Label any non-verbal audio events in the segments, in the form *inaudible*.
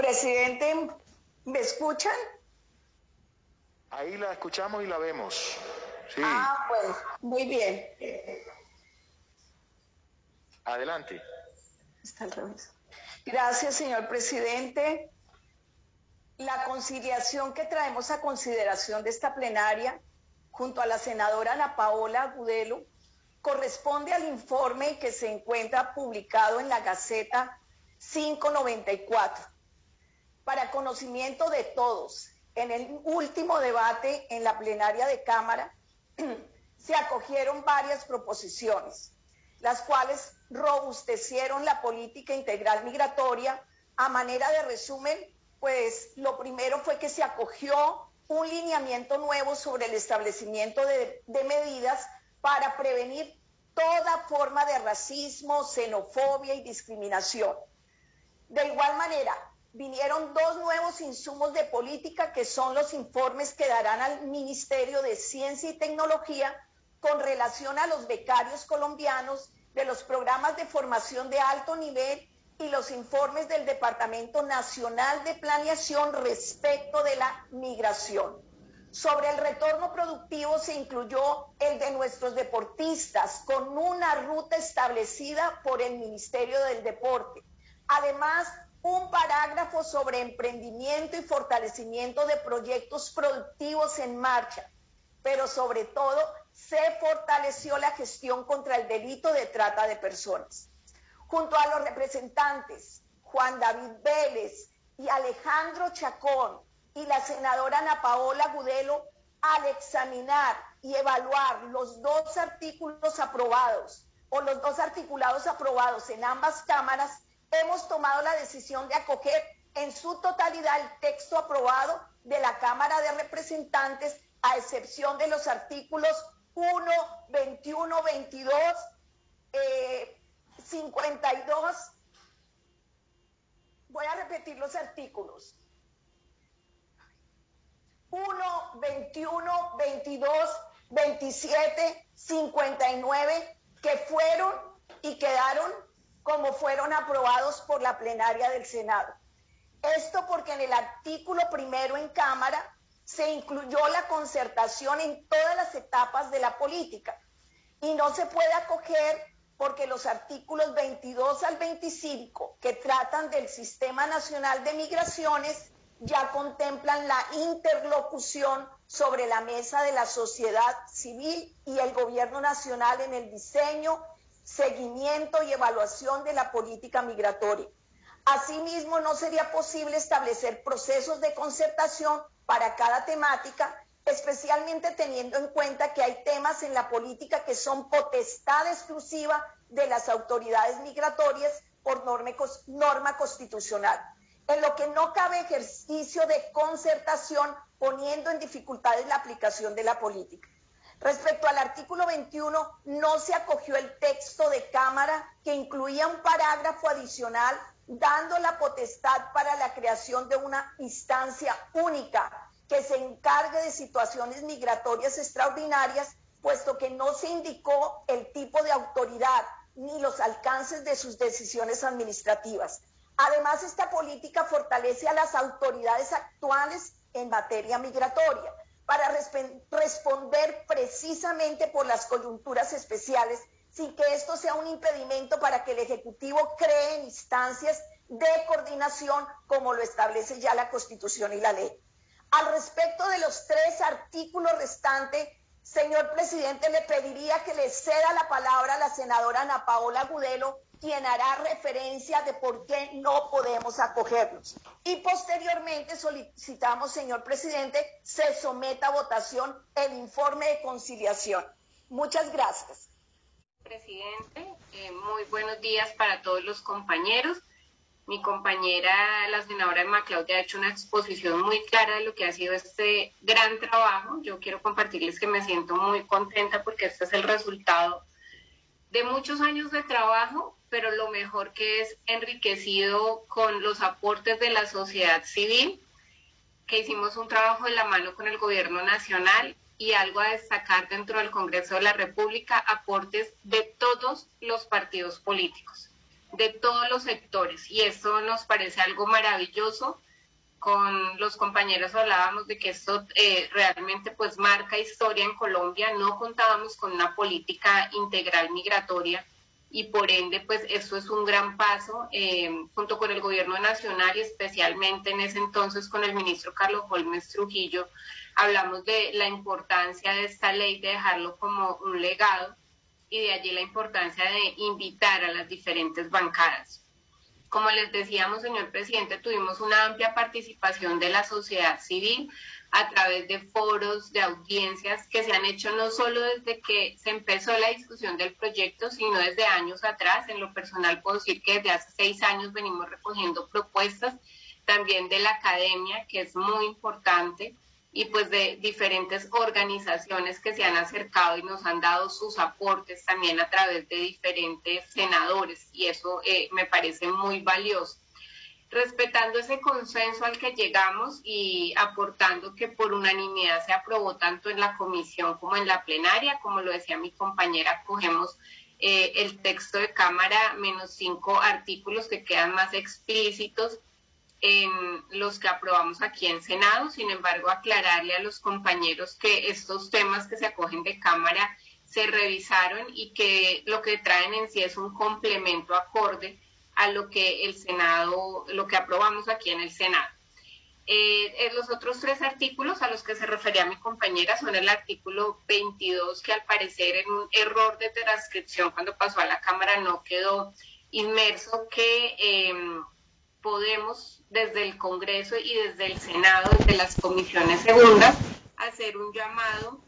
Presidente, ¿me escuchan? Ahí la escuchamos y la vemos. Sí. Ah, bueno, muy bien. Adelante. Está al revés. Gracias, señor presidente. La conciliación que traemos a consideración de esta plenaria, junto a la senadora Ana Paola Agudelo, corresponde al informe que se encuentra publicado en la Gaceta 594. Para conocimiento de todos, en el último debate en la plenaria de Cámara *clears throat* se acogieron varias proposiciones, las cuales robustecieron la política integral migratoria. A manera de resumen, pues lo primero fue que se acogió un lineamiento nuevo sobre el establecimiento de, de medidas para prevenir toda forma de racismo, xenofobia y discriminación. De igual manera, vinieron dos nuevos insumos de política que son los informes que darán al Ministerio de Ciencia y Tecnología con relación a los becarios colombianos de los programas de formación de alto nivel y los informes del Departamento Nacional de Planeación respecto de la migración. Sobre el retorno productivo se incluyó el de nuestros deportistas con una ruta establecida por el Ministerio del Deporte. Además, un parágrafo sobre emprendimiento y fortalecimiento de proyectos productivos en marcha, pero sobre todo se fortaleció la gestión contra el delito de trata de personas. Junto a los representantes Juan David Vélez y Alejandro Chacón y la senadora Ana Paola Gudelo, al examinar y evaluar los dos artículos aprobados o los dos articulados aprobados en ambas cámaras, hemos tomado la decisión de acoger en su totalidad el texto aprobado de la Cámara de Representantes, a excepción de los artículos 1, 21, 22, 52. Voy a repetir los artículos. 1, 21, 22, 27, 59, que fueron y quedaron como fueron aprobados por la plenaria del Senado. Esto porque en el artículo primero en Cámara se incluyó la concertación en todas las etapas de la política y no se puede acoger porque los artículos 22 al 25 que tratan del Sistema Nacional de Migraciones ya contemplan la interlocución sobre la mesa de la sociedad civil y el gobierno nacional en el diseño, seguimiento y evaluación de la política migratoria. Asimismo, no sería posible establecer procesos de concertación para cada temática, especialmente teniendo en cuenta que hay temas en la política que son potestad exclusiva de las autoridades migratorias por norma, constitucional, en lo que no cabe ejercicio de concertación poniendo en dificultades la aplicación de la política. Respecto al artículo 21, no se acogió el texto de Cámara que incluía un parágrafo adicional dando la potestad para la creación de una instancia única que se encargue de situaciones migratorias extraordinarias, puesto que no se indicó el tipo de autoridad ni los alcances de sus decisiones administrativas. Además, esta política fortalece a las autoridades actuales en materia migratoria para responder precisamente por las coyunturas especiales, sin que esto sea un impedimento para que el Ejecutivo cree instancias de coordinación como lo establece ya la Constitución y la ley. Al respecto de los tres artículos restantes, señor presidente, le pediría que le ceda la palabra a la senadora Ana Paola Gudelo quien hará referencia de por qué no podemos acogerlos. Y posteriormente solicitamos, señor presidente, se someta a votación el informe de conciliación. Muchas gracias. Presidente, eh, muy buenos días para todos los compañeros. Mi compañera, la senadora Emma Claudia, ha hecho una exposición muy clara de lo que ha sido este gran trabajo. Yo quiero compartirles que me siento muy contenta porque este es el resultado de muchos años de trabajo, pero lo mejor que es enriquecido con los aportes de la sociedad civil, que hicimos un trabajo de la mano con el gobierno nacional y algo a destacar dentro del Congreso de la República, aportes de todos los partidos políticos. de todos los sectores y esto nos parece algo maravilloso. Con los compañeros hablábamos de que esto eh, realmente pues marca historia en Colombia. No contábamos con una política integral migratoria y por ende pues eso es un gran paso eh, junto con el gobierno nacional y especialmente en ese entonces con el ministro Carlos Holmes Trujillo hablamos de la importancia de esta ley de dejarlo como un legado y de allí la importancia de invitar a las diferentes bancadas. Como les decíamos, señor presidente, tuvimos una amplia participación de la sociedad civil a través de foros, de audiencias que se han hecho no solo desde que se empezó la discusión del proyecto, sino desde años atrás. En lo personal puedo decir que desde hace seis años venimos recogiendo propuestas también de la academia, que es muy importante, y pues de diferentes organizaciones que se han acercado y nos han dado sus aportes también a través de diferentes senadores, y eso eh, me parece muy valioso. Respetando ese consenso al que llegamos y aportando que por unanimidad se aprobó tanto en la comisión como en la plenaria, como lo decía mi compañera, cogemos eh, el texto de Cámara menos cinco artículos que quedan más explícitos en los que aprobamos aquí en Senado. Sin embargo, aclararle a los compañeros que estos temas que se acogen de Cámara se revisaron y que lo que traen en sí es un complemento acorde a lo que el Senado, lo que aprobamos aquí en el Senado. Eh, los otros tres artículos a los que se refería mi compañera son el artículo 22, que al parecer en un error de transcripción cuando pasó a la Cámara no quedó inmerso, que em, podemos desde el Congreso y desde el Senado, desde las comisiones segundas, hacer un llamado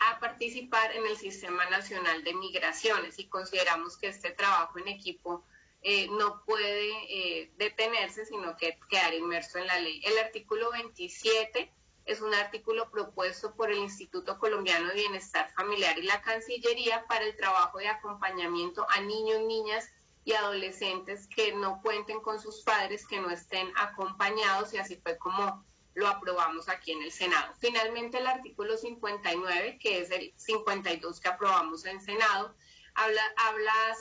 a participar en el Sistema Nacional de Migraciones y consideramos que este trabajo en equipo eh, no puede eh, detenerse, sino que quedar inmerso en la ley. El artículo 27 es un artículo propuesto por el Instituto Colombiano de Bienestar Familiar y la Cancillería para el trabajo de acompañamiento a niños, niñas y adolescentes que no cuenten con sus padres, que no estén acompañados y así fue como lo aprobamos aquí en el Senado. Finalmente el artículo 59, que es el 52 que aprobamos en Senado, habla,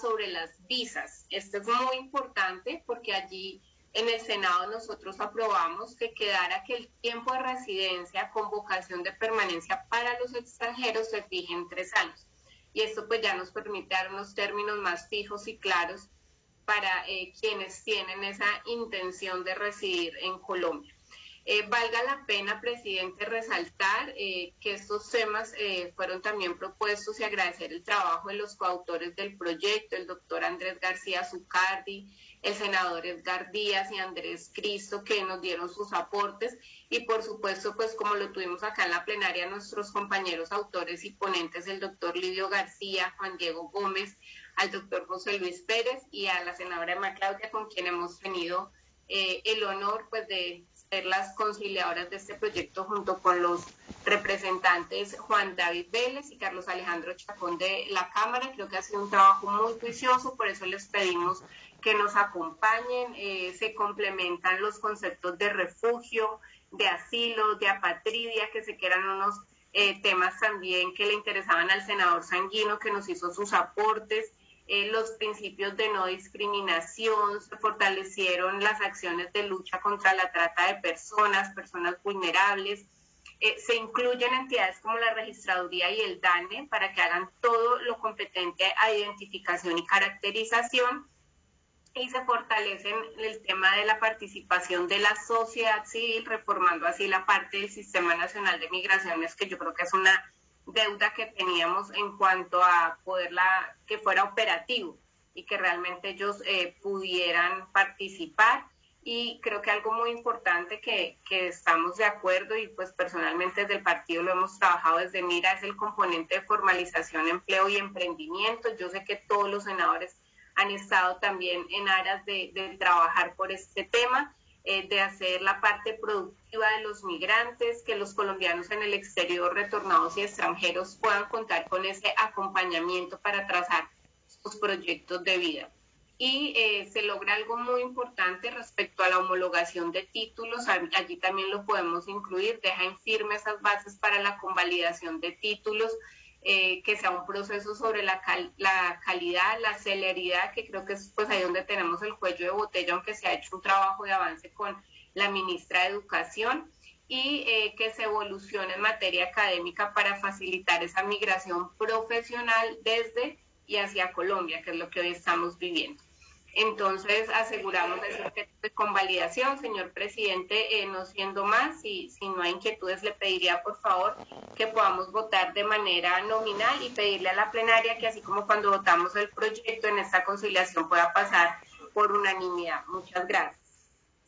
sobre las visas. Esto es muy importante porque allí en el Senado nosotros aprobamos que quedara que el tiempo de residencia con vocación de permanencia para los extranjeros se fije en tres años. Y esto pues ya nos permite dar unos términos más fijos y claros para eh, quienes tienen esa intención de residir en Colombia. Eh, valga la pena, presidente, resaltar eh, que estos temas eh, fueron también propuestos y agradecer el trabajo de los coautores del proyecto, el doctor Andrés García Zucardi, el senador Edgar Díaz y Andrés Cristo, que nos dieron sus aportes y por supuesto, pues como lo tuvimos acá en la plenaria, nuestros compañeros autores y ponentes, el doctor Lidio García, Juan Diego Gómez, al doctor José Luis Pérez y a la senadora Emma Claudia, con quien hemos tenido el honor pues de ser las conciliadoras de este proyecto junto con los representantes Juan David Vélez y Carlos Alejandro Chacón de la Cámara. Creo que ha sido un trabajo muy juicioso, por eso les pedimos que nos acompañen. Eh, se complementan los conceptos de refugio, de asilo, de apatridia, que se quedan unos eh, temas también que le interesaban al senador Sanguino, que nos hizo sus aportes. Eh, los principios de no discriminación, se fortalecieron las acciones de lucha contra la trata de personas, personas vulnerables. Eh, se incluyen entidades como la registraduría y el DANE para que hagan todo lo competente a identificación y caracterización y se fortalecen el tema de la participación de la sociedad civil, reformando así la parte del Sistema Nacional de Migraciones, que yo creo que es una deuda que teníamos en cuanto a poderla, que fuera operativo y que realmente ellos eh, pudieran participar. Y creo que algo muy importante que, que, estamos de acuerdo y pues personalmente desde el partido lo hemos trabajado desde Mira es el componente de formalización, empleo y emprendimiento. Yo sé que todos los senadores han estado también en aras de, de trabajar por este tema eh, de hacer la parte productiva de los migrantes, que los colombianos en el exterior retornados y extranjeros puedan contar con ese acompañamiento para trazar sus proyectos de vida. Y eh, se logra algo muy importante respecto a la homologación de títulos, allí también lo podemos incluir, deja en firme esas bases para la convalidación de títulos eh, que sea un proceso sobre la, la calidad, la celeridad, que creo que es pues ahí donde tenemos el cuello de botella, aunque se ha hecho un trabajo de avance con la ministra de Educación y eh, que se evolucione en materia académica para facilitar esa migración profesional desde y hacia Colombia, que es lo que hoy estamos viviendo. Entonces, aseguramos ese de convalidación, señor presidente, eh, no siendo más, y si no hay inquietudes, le pediría por favor que podamos votar de manera nominal y pedirle a la plenaria que así como cuando votamos el proyecto en esta conciliación pueda pasar por unanimidad. Muchas gracias.